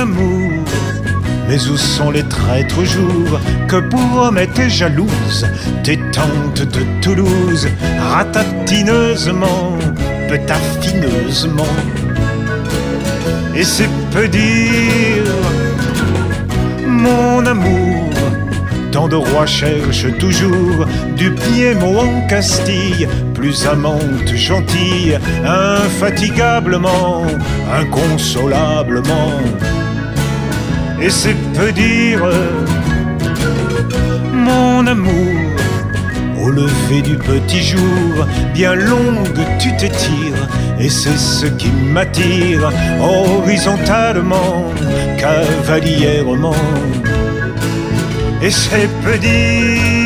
amour. Mais où sont les traîtres jours que promettaient jalouses tes tantes de Toulouse, ratatineusement, petaffineusement Et c'est peu dire, mon amour, tant de rois cherchent toujours du Piémont en Castille, plus amante, gentille, infatigablement, inconsolablement et c'est peu dire mon amour. Au lever du petit jour, bien longue tu t'étires, et c'est ce qui m'attire horizontalement, cavalièrement. Et c'est peu dire